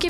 que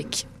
gelecek.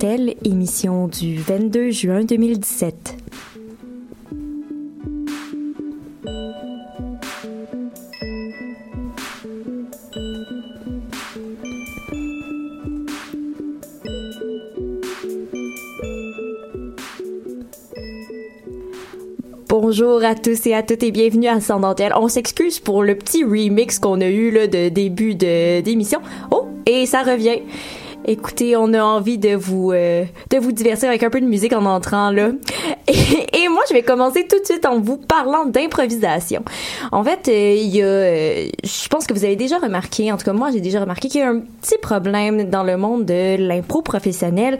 Émission du 22 juin 2017. Bonjour à tous et à toutes et bienvenue à Sans dentelle. On s'excuse pour le petit remix qu'on a eu là, de début de d'émission. Oh, et ça revient. Écoutez, on a envie de vous euh, de vous divertir avec un peu de musique en entrant là. Et, moi, je vais commencer tout de suite en vous parlant d'improvisation. En fait, euh, il y a, euh, je pense que vous avez déjà remarqué, en tout cas moi, j'ai déjà remarqué qu'il y a un petit problème dans le monde de l'impro professionnel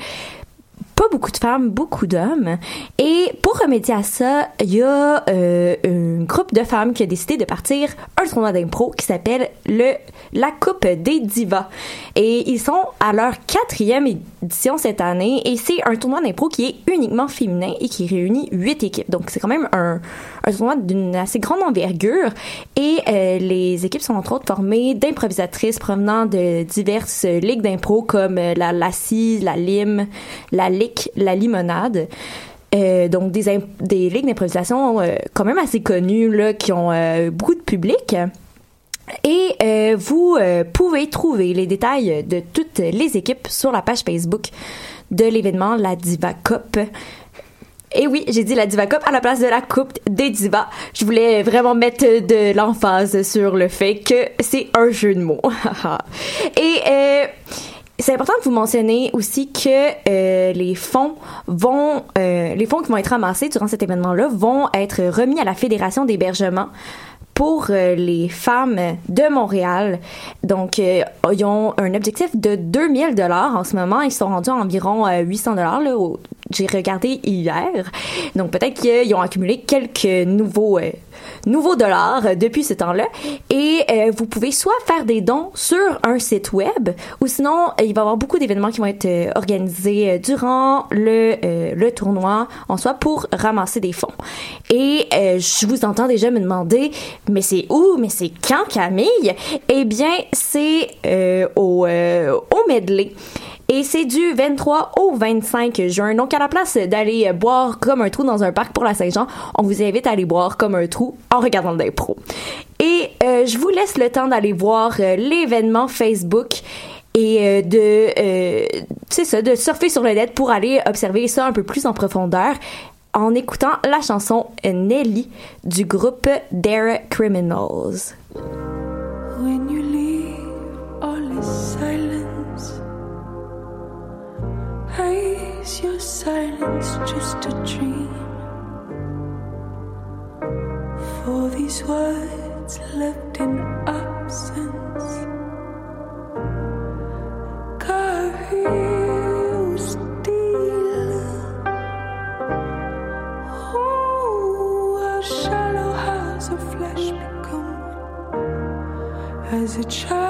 pas beaucoup de femmes, beaucoup d'hommes. Et pour remédier à ça, il y a euh, un groupe de femmes qui a décidé de partir un tournoi d'impro qui s'appelle le la Coupe des Divas. Et ils sont à leur quatrième cette année et c'est un tournoi d'impro qui est uniquement féminin et qui réunit huit équipes. Donc c'est quand même un, un tournoi d'une assez grande envergure et euh, les équipes sont entre autres formées d'improvisatrices provenant de diverses ligues d'impro comme euh, la Lassie, la Lime, la Lick, la Limonade. Euh, donc des, des ligues d'improvisation quand même assez connues là, qui ont beaucoup de public. Et euh, vous euh, pouvez trouver les détails de toutes les équipes sur la page Facebook de l'événement La Diva Cup. Et oui, j'ai dit la Diva Cup à la place de la Coupe des Divas. Je voulais vraiment mettre de l'emphase sur le fait que c'est un jeu de mots. Et euh, c'est important de vous mentionner aussi que les fonds vont, les fonds qui vont être ramassés durant cet événement-là vont être remis à la Fédération d'hébergement pour euh, les femmes de Montréal. Donc, euh, ils ont un objectif de 2000 dollars en ce moment. Ils sont rendus à environ euh, 800 dollars. Là, au- j'ai regardé hier. Donc, peut-être qu'ils ont accumulé quelques nouveaux euh, nouveaux dollars euh, depuis ce temps-là. Et euh, vous pouvez soit faire des dons sur un site web, ou sinon euh, il va y avoir beaucoup d'événements qui vont être euh, organisés euh, durant le euh, le tournoi en soi pour ramasser des fonds. Et euh, je vous entends déjà me demander, mais c'est où, mais c'est quand Camille? Eh bien, c'est euh, au euh, au medley. Et c'est du 23 au 25 juin. Donc, à la place d'aller boire comme un trou dans un parc pour la Saint-Jean, on vous invite à aller boire comme un trou en regardant de l'impro. Et euh, je vous laisse le temps d'aller voir l'événement Facebook et de ça de surfer sur le net pour aller observer ça un peu plus en profondeur en écoutant la chanson Nelly du groupe Dare Criminals. When you leave, all is silence. Is your silence just a dream? For these words left in absence. As a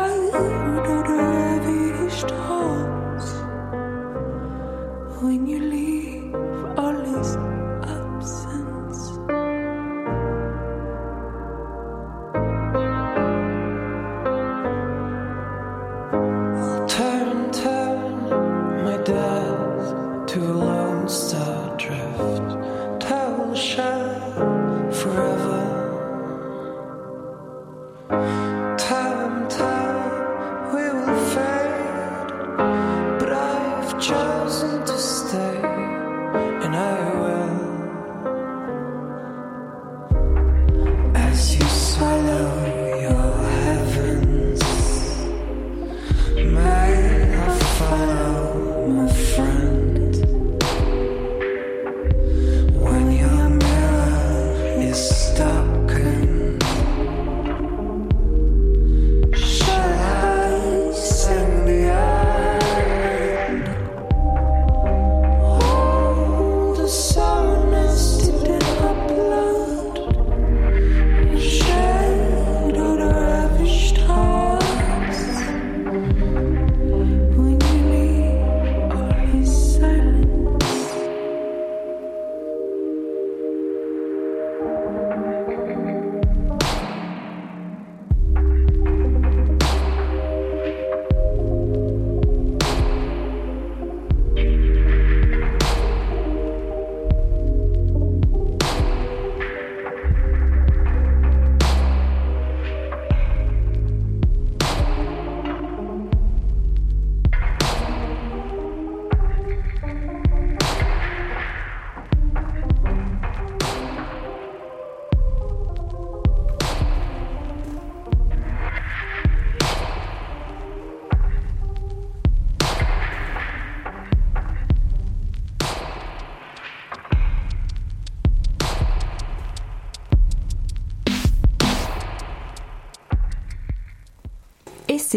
and I will.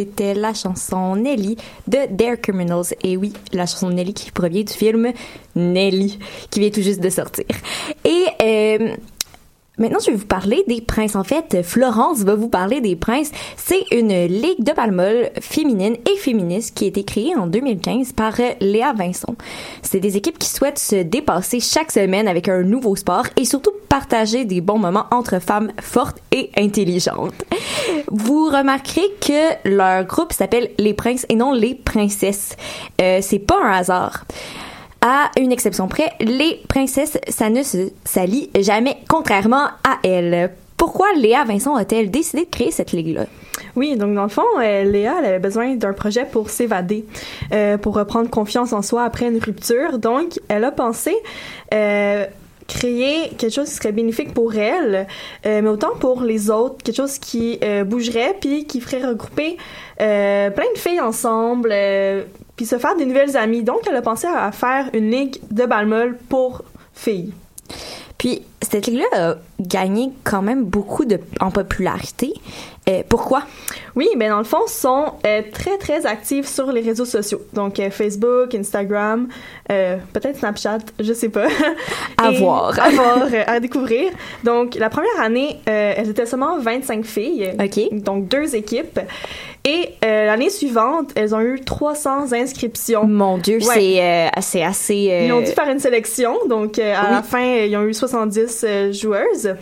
C'était la chanson Nelly de Dare Criminals. Et oui, la chanson Nelly qui provient du film Nelly, qui vient tout juste de sortir. Et euh, maintenant, je vais vous parler des princes. En fait, Florence va vous parler des princes. C'est une ligue de balmol féminine et féministe qui a été créée en 2015 par euh, Léa Vincent. C'est des équipes qui souhaitent se dépasser chaque semaine avec un nouveau sport et surtout partager des bons moments entre femmes fortes et intelligentes. Vous remarquerez que leur groupe s'appelle les princes et non les princesses. Euh, c'est pas un hasard. À une exception près, les princesses, ça ne jamais, contrairement à elles. Pourquoi Léa Vincent a-t-elle décidé de créer cette ligue-là? Oui, donc dans le fond, euh, Léa elle avait besoin d'un projet pour s'évader, euh, pour reprendre confiance en soi après une rupture. Donc, elle a pensé euh, créer quelque chose qui serait bénéfique pour elle, mais autant pour les autres, quelque chose qui bougerait puis qui ferait regrouper plein de filles ensemble, puis se faire des nouvelles amies. Donc, elle a pensé à faire une ligue de balmol pour filles. Puis, cette ligue-là a gagné quand même beaucoup de, en popularité. Euh, pourquoi? Oui, mais dans le fond, sont euh, très, très actives sur les réseaux sociaux. Donc, euh, Facebook, Instagram, euh, peut-être Snapchat, je sais pas. À voir. À voir, à découvrir. Donc, la première année, elles étaient seulement 25 filles. OK. Donc, deux équipes. Et euh, l'année suivante, elles ont eu 300 inscriptions. Mon Dieu, Ouais. c'est euh, c'est assez... euh, Ils ont dû faire une sélection, donc à Oui. la fin, ils ont eu 70 euh, joueuses.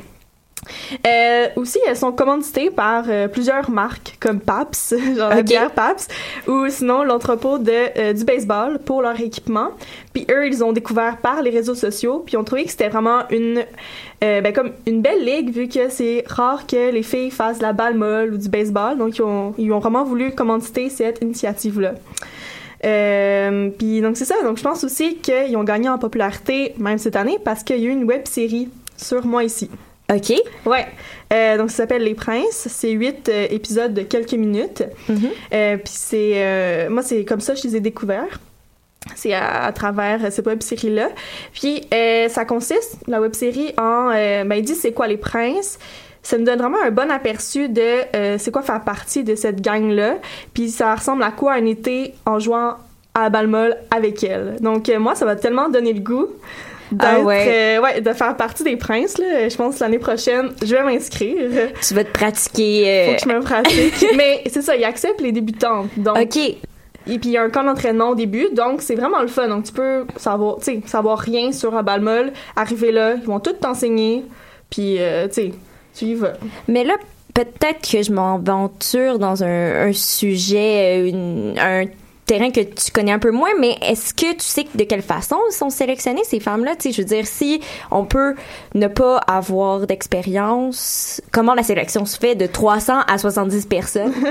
Euh, aussi, elles sont commanditées par euh, plusieurs marques comme Paps, genre la Ok. bière Paps, ou sinon l'entrepôt de euh, du baseball pour leur équipement. Puis eux, ils ont découvert par les réseaux sociaux, puis ont trouvé que c'était vraiment une euh, ben, comme une belle ligue vu que c'est rare que les filles fassent de la balle molle ou du baseball. Donc ils ont ils ont vraiment voulu commanditer cette initiative là. Euh, puis donc c'est ça. Donc je pense aussi qu'ils ont gagné en popularité même cette année parce qu'il y a eu une web série sur moi ici. OK. Ouais. Euh, donc ça s'appelle Les Princes. C'est huit euh, épisodes de quelques minutes. Mhm. Euh, puis c'est moi c'est comme ça que je les ai découverts. C'est à, à travers euh, cette web série là. Puis euh, ça consiste la web série en euh, ben il dit c'est quoi les princes. Ça me donne vraiment un bon aperçu de euh, c'est quoi faire partie de cette gang là. Puis ça ressemble à quoi un été en jouant à la balle molle avec elle. Donc moi ça m'a tellement donné le goût Ah ouais. euh, ouais de faire partie des princes là. Je pense l'année prochaine je vais m'inscrire. Tu vas te pratiquer. Faut euh, que je me pratique. Mais c'est ça, ils acceptent les débutants. Donc, OK. Et puis il y a un camp d'entraînement au début, donc c'est vraiment le fun. Donc tu peux savoir, tu savoir rien sur un bal molle, arriver là, ils vont tout t'enseigner, puis euh, tu sais, tu y vas. Mais là, peut-être que je m'aventure dans un, sujet, euh, un terrain que tu connais un peu moins, mais est-ce que tu sais de quelle façon sont sélectionnées ces femmes-là? Tu sais, je veux dire, si on peut ne pas avoir d'expérience, comment la sélection se fait de 300 à 70 personnes?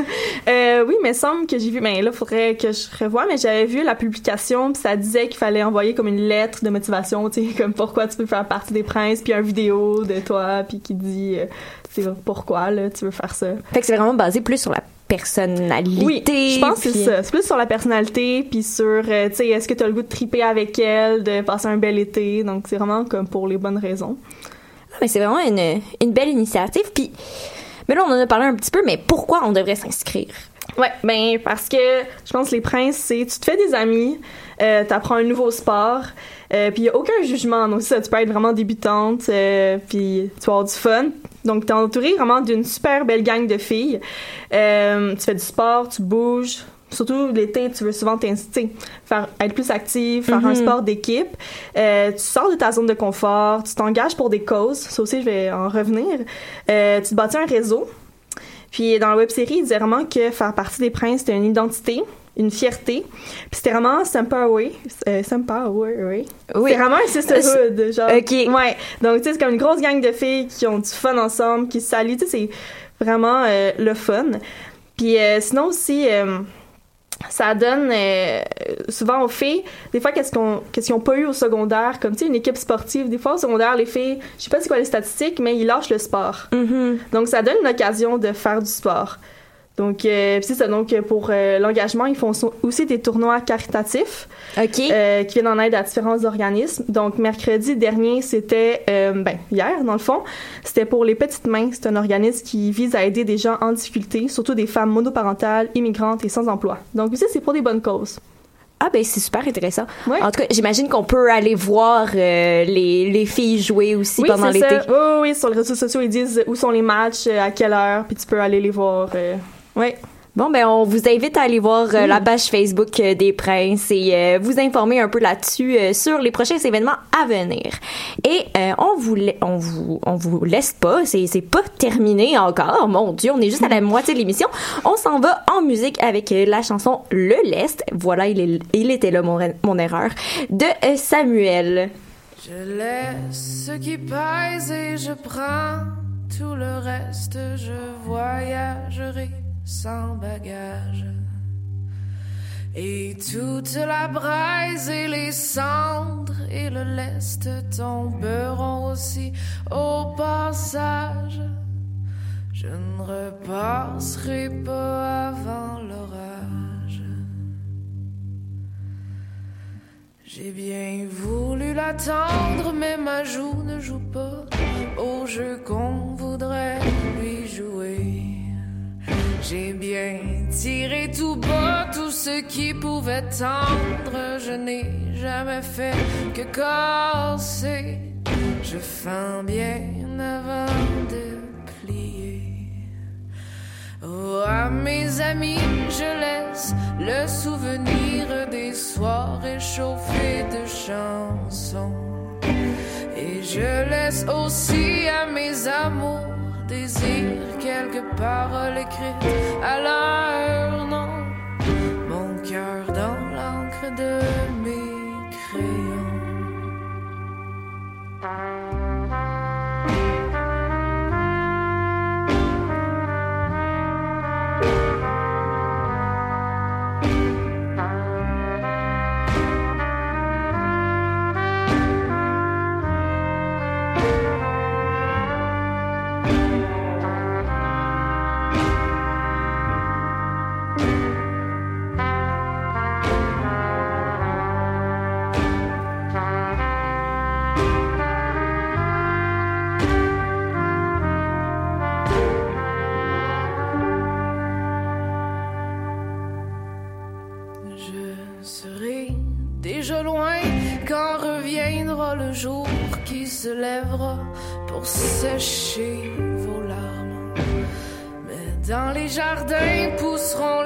Euh, oui, mais il semble que j'ai vu, ben là, faudrait que je revoie, mais j'avais vu la publication, puis ça disait qu'il fallait envoyer comme une lettre de motivation, tu sais, comme pourquoi tu veux faire partie des princes, puis un vidéo de toi, puis qui dit, euh, pourquoi, là, tu veux faire ça. fait que c'est vraiment basé plus sur la personnalité. Oui, je pense que c'est ça. C'est plus sur la personnalité, puis sur, euh, tu sais, est-ce que tu as le goût de triper avec elle, de passer un bel été? Donc, c'est vraiment comme pour les bonnes raisons. Mais c'est vraiment une, une belle initiative. Puis, mais là, on en a parlé un petit peu, mais pourquoi on devrait s'inscrire? Ouais, ben parce que je pense que les princes, c'est tu te fais des amis, euh, t'apprends un nouveau sport, euh, puis il y a aucun jugement. Donc ça, tu peux être vraiment débutante, euh, puis tu vas avoir du fun. Donc t'es entouré vraiment d'une super belle gang de filles. Euh, tu fais du sport, tu bouges. Surtout l'été, tu veux souvent t'inciter, faire être plus active, faire un Mhm. sport d'équipe. Euh, tu sors de ta zone de confort, tu t'engages pour des causes. Ça aussi, je vais en revenir. Euh, tu te bâtis un réseau. Puis dans la web série, il disait vraiment que faire partie des princes, c'était une identité, une fierté. Puis c'était vraiment Sempower. Euh, Sempower, oui. Oui. C'est vraiment un sisterhood, genre. Ok. Ouais. Donc, tu sais, c'est comme une grosse gang de filles qui ont du fun ensemble, qui se saluent. Tu sais, c'est vraiment euh, le fun. Puis euh, sinon aussi, euh, ça donne euh, souvent aux filles, des fois, qu'est-ce qu'on qu'est-ce qu'ils n'ont pas eu au secondaire, comme tu sais, une équipe sportive. Des fois, au secondaire, les filles, je sais pas c'est quoi les statistiques, mais ils lâchent le sport. Mhm. Donc, ça donne une occasion de faire du sport. Donc, euh, c'est ça. Donc, euh, pour euh, l'engagement, ils font so- aussi des tournois caritatifs euh, qui viennent en aide à différents organismes. Donc, mercredi dernier, c'était, ben, hier, dans le fond, c'était pour les Petites Mains. C'est un organisme qui vise à aider des gens en difficulté, surtout des femmes monoparentales, immigrantes et sans emploi. Donc, aussi, c'est pour des bonnes causes. Ah ben c'est super intéressant. Ouais. En tout cas, j'imagine qu'on peut aller voir euh, les, les filles jouer aussi Oui, pendant l'été. Oui, oui, sur les réseaux sociaux, ils disent où sont les matchs, à quelle heure, puis tu peux aller les voir. euh, Ouais. Bon ben on vous invite à aller voir euh, la page Facebook euh, des Princes et euh, vous informer un peu là-dessus euh, sur les prochains événements à venir. Et euh, on vous on vous on vous laisse pas, c'est c'est pas terminé encore. Mon dieu, on est juste à la moitié de l'émission. On s'en va en musique avec euh, la chanson Le Lest. Voilà, il est il était là mon mon erreur de euh, Samuel. Je laisse ce qui pèse et je prends tout le reste. Je voyagerai sans bagage. Et toute la braise et les cendres et le lest tomberont aussi au passage. Je ne repasserai pas avant l'orage. J'ai bien voulu l'attendre, mais ma joue ne joue pas au jeu qu'on voudrait lui jouer. J'ai bien tiré tout bas tout ce qui pouvait tendre. Je n'ai jamais fait que casser. Je fends bien avant de plier. Oh, à mes amis, je laisse le souvenir des soirs réchauffés de chansons. Et je laisse aussi à mes amours désir quelques paroles écrites à nom. Mon cœur dans l'encre de mes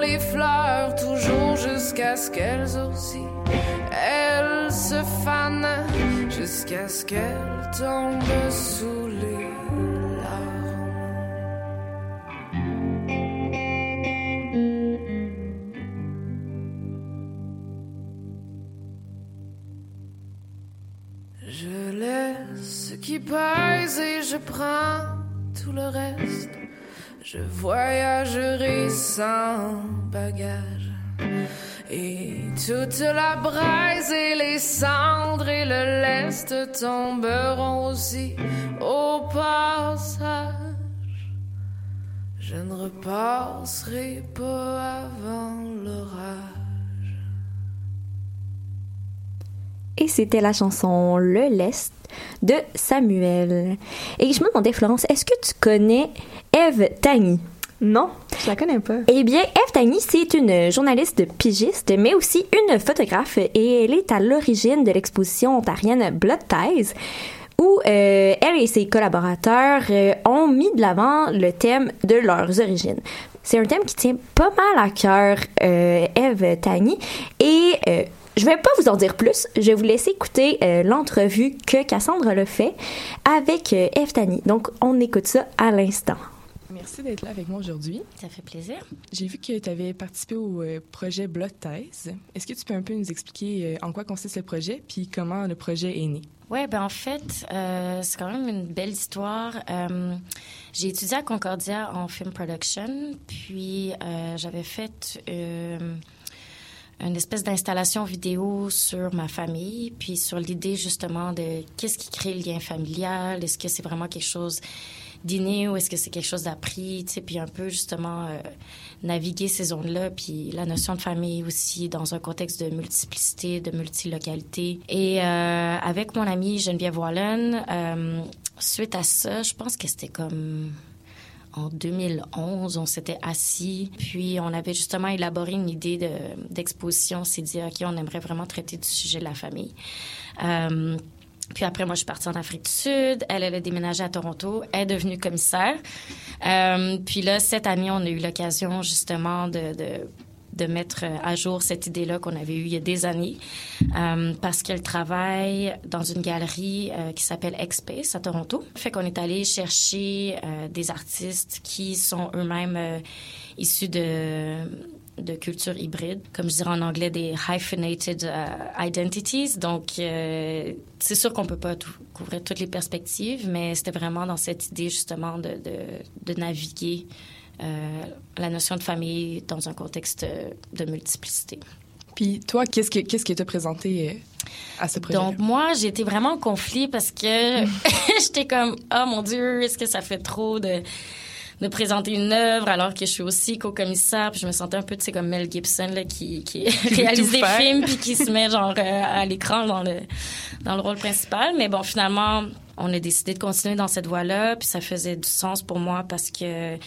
les fleurs toujours jusqu'à ce qu'elles aussi elles se fanent jusqu'à ce qu'elles tombent sous les larmes. Je laisse ce qui pèse et je prends tout le reste. Je voyagerai sans bagage. Et toute la braise et les cendres et le lest tomberont aussi au passage. Je ne repasserai pas avant l'orage. Et c'était la chanson Le Lest de Samuel. Et je me demandais, Florence, est-ce que tu connais Eve Tagny? Non, je la connais pas. Eh bien, Eve Tagny, c'est une journaliste pigiste, mais aussi une photographe, et elle est à l'origine de l'exposition ontarienne Blood Ties, où euh, elle et ses collaborateurs euh, ont mis de l'avant le thème de leurs origines. C'est un thème qui tient pas mal à cœur euh, Eve Tagny, et je vais pas vous en dire plus. Je vais vous laisser écouter euh, l'entrevue que Cassandre le fait avec euh, Eve Tagny. Donc, on écoute ça à l'instant. Merci d'être là avec moi aujourd'hui. Ça fait plaisir. J'ai vu que tu avais participé au euh, projet Blood Ties. Est-ce que tu peux un peu nous expliquer euh, en quoi consiste le projet puis comment le projet est né? Oui, ben en fait, euh, c'est quand même une belle histoire. Euh, j'ai étudié à Concordia en film production, puis euh, j'avais fait euh, une espèce d'installation vidéo sur ma famille, puis sur l'idée justement de qu'est-ce qui crée le lien familial, est-ce que c'est vraiment quelque chose d'inné ou est-ce que c'est quelque chose d'appris, tu sais, puis un peu justement euh, naviguer ces zones-là, puis la notion de famille aussi dans un contexte de multiplicité, de multilocalité. Et euh, avec mon amie Geneviève Wallen, euh, suite à ça, je pense que c'était comme en 2011, on s'était assis, puis on avait justement élaboré une idée de, d'exposition. On s'est dit, OK, on aimerait vraiment traiter du sujet de la famille. Euh, puis après, moi, je suis partie en Afrique du Sud. Elle, elle a déménagé à Toronto. Est devenue commissaire. Euh, puis là, cette année, on a eu l'occasion justement de, de, de mettre à jour cette idée-là qu'on avait eue il y a des années. Euh, parce qu'elle travaille dans une galerie euh, qui s'appelle X-Space à Toronto. Fait qu'on est allé chercher euh, des artistes qui sont eux-mêmes euh, issus de de culture hybride, comme je dirais en anglais, des hyphenated euh, identities. Donc, euh, c'est sûr qu'on peut pas couvrir toutes les perspectives, mais c'était vraiment dans cette idée justement de, de, naviguer euh, la notion de famille dans un contexte de multiplicité. Puis toi, qu'est-ce que qu'est-ce qui t'a présenté euh, à ce projet Donc moi, j'ai été vraiment en conflit parce que j'étais comme oh mon dieu, est-ce que ça fait trop de de présenter une œuvre alors que je suis aussi co-commissaire puis je me sentais un peu tu sais comme Mel Gibson là qui qui, Qui réalise des faire. films puis qui se met genre euh, à l'écran dans le dans le rôle principal mais bon finalement on a décidé de continuer dans cette voie-là puis ça faisait du sens pour moi parce que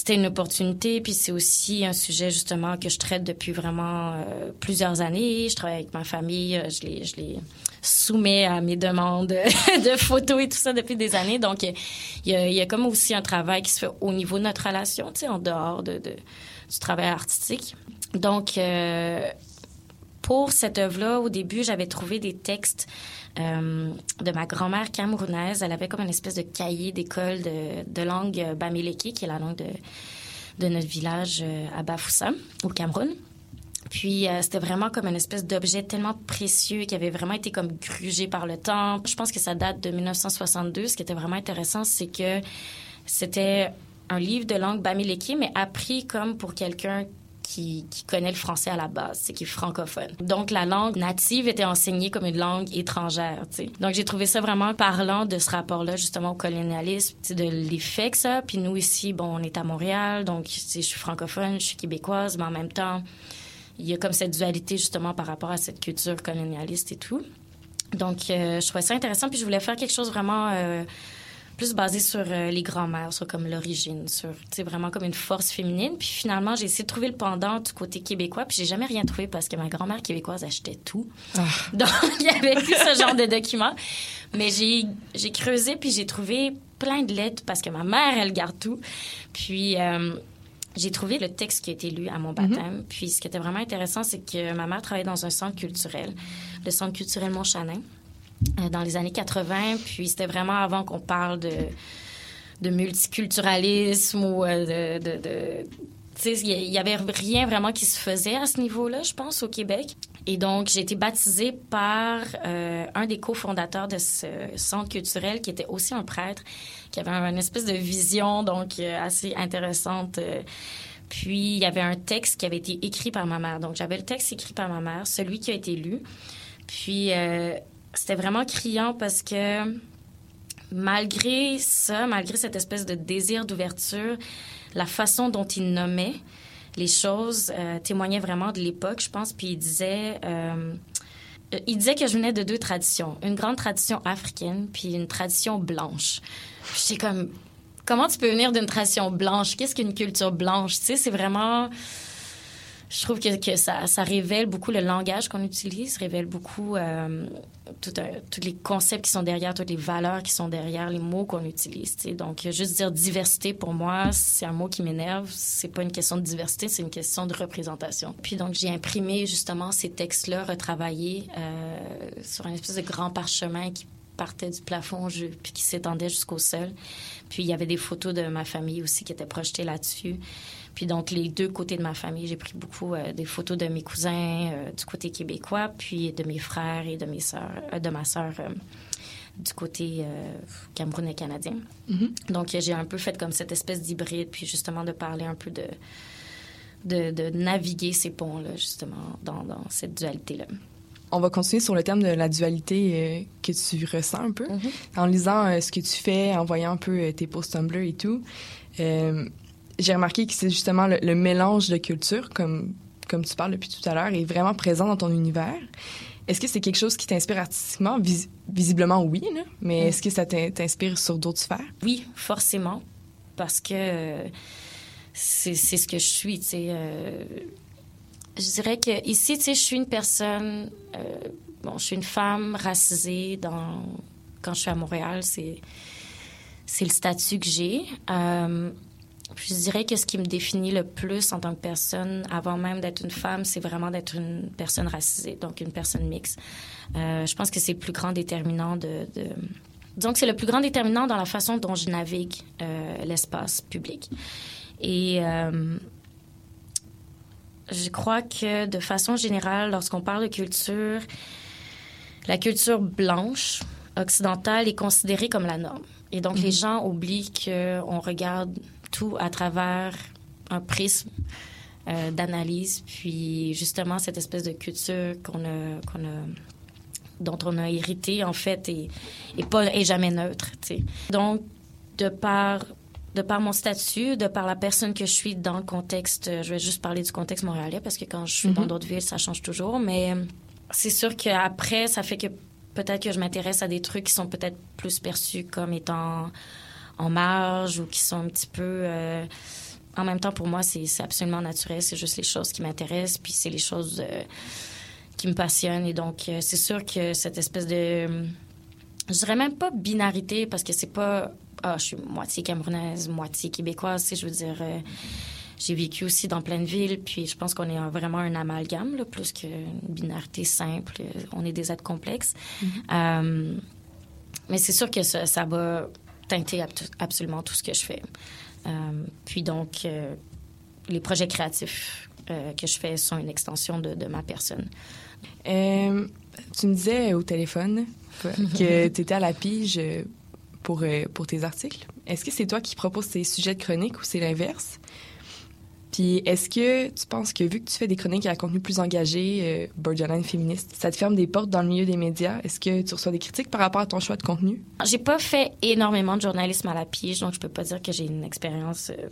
c'était une opportunité, puis c'est aussi un sujet justement que je traite depuis vraiment euh, plusieurs années. Je travaille avec ma famille, euh, je les, soumets à mes demandes de photos et tout ça depuis des années. Donc, il y a, comme aussi un travail qui se fait au niveau de notre relation, tu sais, en dehors de, de- du travail artistique. Donc, euh, pour cette œuvre-là, au début, j'avais trouvé des textes euh, de ma grand-mère camerounaise. Elle avait comme une espèce de cahier d'école de, langue euh, bamileke, qui est la langue de, de notre village euh, à Bafoussa, au Cameroun. Puis c'était vraiment comme une espèce d'objet tellement précieux qui avait vraiment été comme grugé par le temps. Je pense que ça date de 1962. Ce qui était vraiment intéressant, c'est que c'était un livre de langue bamileke, mais appris comme pour quelqu'un qui, connaît le français à la base, c'est qui est francophone. Donc la langue native était enseignée comme une langue étrangère. Donc j'ai trouvé ça vraiment parlant de ce rapport-là justement au colonialisme, de l'effet que ça. Puis nous ici, bon, on est à Montréal, donc je suis francophone, je suis québécoise, mais en même temps, il y a comme cette dualité justement par rapport à cette culture colonialiste et tout. Donc euh, je trouvais ça intéressant, puis je voulais faire quelque chose vraiment euh, plus basé sur euh, les grands-mères, sur comme l'origine, sur, vraiment comme une force féminine. Puis finalement, j'ai essayé de trouver le pendant du côté québécois, puis j'ai jamais rien trouvé parce que ma grand-mère québécoise achetait tout. Ah. Donc, il y avait plus ce genre de documents. Mais j'ai, j'ai creusé, puis j'ai trouvé plein de lettres parce que ma mère, elle garde tout. Puis... Euh, j'ai trouvé le texte qui a été lu à mon baptême. Mm-hmm. Puis ce qui était vraiment intéressant, c'est que ma mère travaillait dans un centre culturel, le centre culturel Montchanin. Euh, dans les années 80. Puis c'était vraiment avant qu'on parle de, de multiculturalisme ou euh, de, de, il y avait rien vraiment qui se faisait à ce niveau-là, je pense, au Québec. Et donc, j'ai été baptisée par euh, un des cofondateurs de ce centre culturel, qui était aussi un prêtre, qui avait une espèce de vision, donc, assez intéressante. Puis, il y avait un texte qui avait été écrit par ma mère. Donc, j'avais le texte écrit par ma mère, celui qui a été lu. Puis, c'était vraiment criant parce que malgré ça, malgré cette espèce de désir d'ouverture, la façon dont il nommait les choses euh, témoignait vraiment de l'époque, je pense. Puis il disait, euh, il disait que je venais de deux traditions, une grande tradition africaine puis une tradition blanche. J'étais comme, comment tu peux venir d'une tradition blanche? Qu'est-ce qu'une culture blanche? Tu sais, c'est vraiment je trouve que, ça, révèle beaucoup le langage qu'on utilise, révèle beaucoup euh, tous les concepts qui sont derrière, toutes les valeurs qui sont derrière les mots qu'on utilise. T'sais. Donc, juste dire diversité, pour moi, c'est un mot qui m'énerve. C'est pas une question de diversité, c'est une question de représentation. Puis donc, j'ai imprimé justement ces textes-là retravaillés euh, sur un espèce de grand parchemin qui partait du plafond puis qui s'étendait jusqu'au sol. Puis il y avait des photos de ma famille aussi qui étaient projetées là-dessus. Puis donc, les deux côtés de ma famille, j'ai pris beaucoup euh, des photos de mes cousins euh, du côté québécois, puis de mes frères et de mes sœurs, euh, de ma sœur du côté camerounais canadien. Mm-hmm. Donc, j'ai un peu fait comme cette espèce d'hybride, puis justement de parler un peu de, de, naviguer ces ponts-là, justement, dans, dans cette dualité-là. On va continuer sur le thème de la dualité que tu ressens un peu. Mm-hmm. En lisant ce que tu fais, en voyant un peu tes posts Tumblr et tout, j'ai remarqué que c'est justement le, mélange de cultures, comme, comme tu parles depuis tout à l'heure, est vraiment présent dans ton univers. Est-ce que c'est quelque chose qui t'inspire artistiquement? visiblement, oui, mais est-ce que ça t'inspire sur d'autres sphères? Oui, forcément, parce que c'est ce que je suis, tu sais. Euh, je dirais que ici, tu sais, je suis une personne... Euh, bon, je suis une femme racisée dans... Quand je suis à Montréal, c'est c'est le statut que j'ai. Euh, je dirais que ce qui me définit le plus en tant que personne, avant même d'être une femme, c'est vraiment d'être une personne racisée, donc une personne mixte. Euh, je pense que c'est le plus grand déterminant de, Donc, c'est le plus grand déterminant dans la façon dont je navigue euh, l'espace public. Et euh, je crois que de façon générale, lorsqu'on parle de culture, la culture blanche occidentale est considérée comme la norme. Et donc, les mm-hmm. gens oublient qu'on regarde tout à travers un prisme euh, d'analyse, puis justement cette espèce de culture qu'on a, qu'on a, dont on a hérité en fait et, et pas est jamais neutre. sais. Donc de par de par mon statut, de par la personne que je suis dans le contexte, je vais juste parler du contexte montréalais parce que quand je suis dans mm-hmm. d'autres villes, ça change toujours. Mais c'est sûr qu'après, ça fait que peut-être que je m'intéresse à des trucs qui sont peut-être plus perçus comme étant en marge ou qui sont un petit peu... Euh, en même temps, pour moi, c'est absolument naturel. C'est juste les choses qui m'intéressent, puis c'est les choses euh, qui me passionnent. Et donc, euh, c'est sûr que cette espèce de... Je dirais même pas binarité, parce que c'est pas... Ah, je suis moitié camerounaise, moitié québécoise, je veux dire... j'ai vécu aussi dans plein de villes, puis je pense qu'on est vraiment un amalgame, là, plus qu'une binarité simple. On est des êtres complexes. Euh, mais c'est sûr que ça, ça va teinter absolument tout ce que je fais. Euh, puis donc, euh, les projets créatifs euh, que je fais sont une extension de, de ma personne. Tu me disais au téléphone que tu étais à la pige pour, pour tes articles. Est-ce que c'est toi qui proposes tes sujets de chronique ou c'est l'inverse? Puis est-ce que tu penses que vu que tu fais des chroniques à contenu plus engagé, euh, borderline féministe, ça te ferme des portes dans le milieu des médias? Est-ce que tu reçois des critiques par rapport à ton choix de contenu? J'ai pas fait énormément de journalisme à la pige, donc je peux pas dire que j'ai une expérience euh,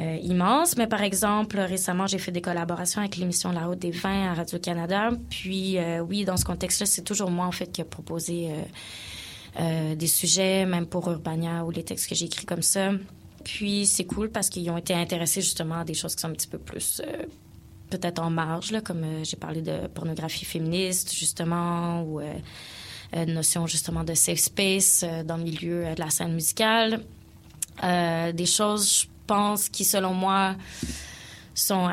euh, immense. Mais par exemple, récemment, j'ai fait des collaborations avec l'émission La Route des Vins à Radio-Canada. Puis euh, oui, dans ce contexte-là, c'est toujours moi, en fait, qui ai proposé des sujets, même pour Urbania ou les textes que j'ai écrits comme ça. Puis c'est cool parce qu'ils ont été intéressés justement à des choses qui sont un petit peu plus... euh, peut-être en marge, là, comme euh, j'ai parlé de pornographie féministe, justement, ou euh, euh, notion justement de safe space dans le milieu de la scène musicale. Des choses, je pense, qui, selon moi, sont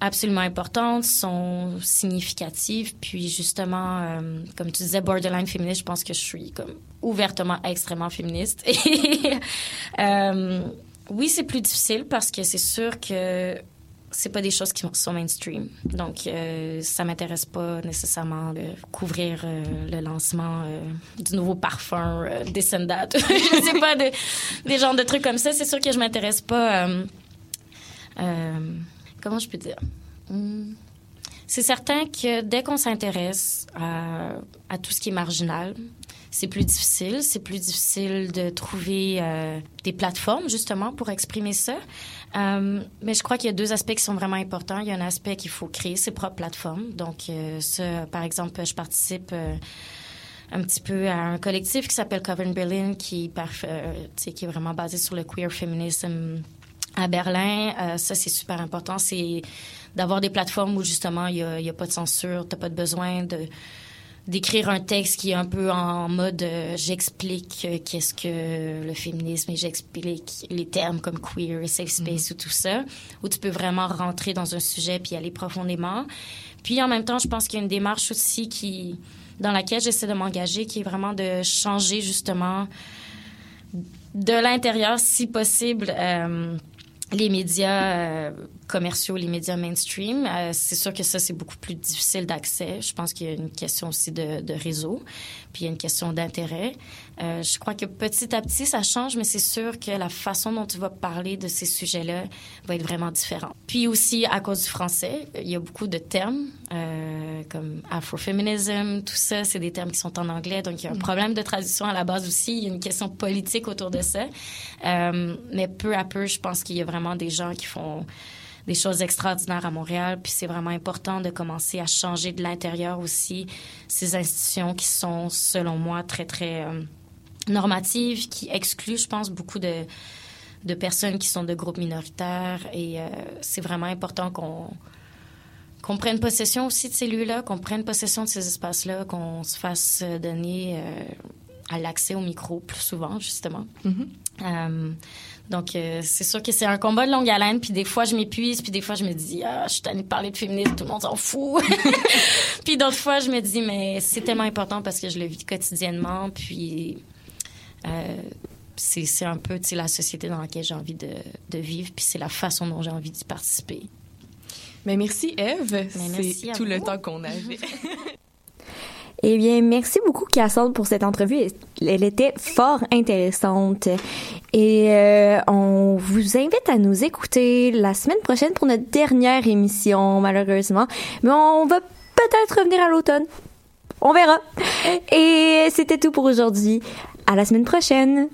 absolument importantes, sont significatives. Puis justement, comme tu disais, borderline féministe, je pense que je suis comme ouvertement extrêmement féministe. Euh, oui, c'est plus difficile parce que c'est sûr que c'est pas des choses qui sont mainstream. Donc, euh, ça m'intéresse pas nécessairement de couvrir euh, le lancement euh, du nouveau parfum euh, Descendat. je sais pas, de- des genres de trucs comme ça. C'est sûr que je m'intéresse pas... comment je peux dire? Hmm. C'est certain que dès qu'on s'intéresse à tout ce qui est marginal, c'est plus difficile. C'est plus difficile de trouver euh, des plateformes, justement, pour exprimer ça. Euh, mais je crois qu'il y a deux aspects qui sont vraiment importants. Il y a un aspect qu'il faut créer ses propres plateformes. Donc, euh, ça, par exemple, je participe... euh, un petit peu à un collectif qui s'appelle Coven Berlin, qui, euh, qui est vraiment basé sur le queer feminism à Berlin. Euh, ça, c'est super important. C'est d'avoir des plateformes où, justement, il n'y a, a pas de censure. Tu n'as pas de besoin de d'écrire un texte qui est un peu en mode euh, j'explique euh, qu'est-ce que le féminisme et j'explique les termes comme queer et safe space ou tout ça où tu peux vraiment rentrer dans un sujet puis aller profondément. Puis en même temps je pense qu'il y a une démarche aussi qui dans laquelle j'essaie de m'engager qui est vraiment de changer justement de l'intérieur si possible euh, les médias euh, commerciaux, les médias mainstream, euh, c'est sûr que ça, c'est beaucoup plus difficile d'accès. Je pense qu'il y a une question aussi de, de réseau, puis il y a une question d'intérêt. Euh, je crois que petit à petit, ça change, mais c'est sûr que la façon dont tu vas parler de ces sujets-là va être vraiment différente. Puis aussi, à cause du français, il y a beaucoup de termes euh, comme afrofeminism, tout ça, c'est des termes qui sont en anglais, donc il y a un problème de traduction à la base aussi. Il y a une question politique autour de ça. Euh, mais peu à peu, je pense qu'il y a vraiment des gens qui font des choses extraordinaires à Montréal. Puis c'est vraiment important de commencer à changer de l'intérieur aussi ces institutions qui sont, selon moi, très, très euh, normatives, qui excluent, je pense, beaucoup de, de personnes qui sont de groupes minoritaires. Et euh, c'est vraiment important qu'on qu'on prenne possession aussi de ces lieux-là, qu'on prenne possession de ces espaces-là, qu'on se fasse donner euh, à l'accès au micro plus souvent, justement. Euh, donc, euh, c'est sûr que c'est un combat de longue haleine. Puis des fois, je m'épuise. Puis des fois, je me dis, ah, je suis tannée de parler de féminisme, tout le monde s'en fout. puis d'autres fois, je me dis, mais c'est tellement important parce que je le vis quotidiennement. Puis euh, c'est un peu la société dans laquelle j'ai envie de, de vivre. Puis c'est la façon dont j'ai envie d'y participer. Mais merci, Eve. C'est tout le temps qu'on avait. Eh bien, merci beaucoup, Cassandre, pour cette entrevue. Elle était fort intéressante. Et euh, on vous invite à nous écouter la semaine prochaine pour notre dernière émission, malheureusement. Mais on va peut-être revenir à l'automne. On verra. Et c'était tout pour aujourd'hui. À la semaine prochaine.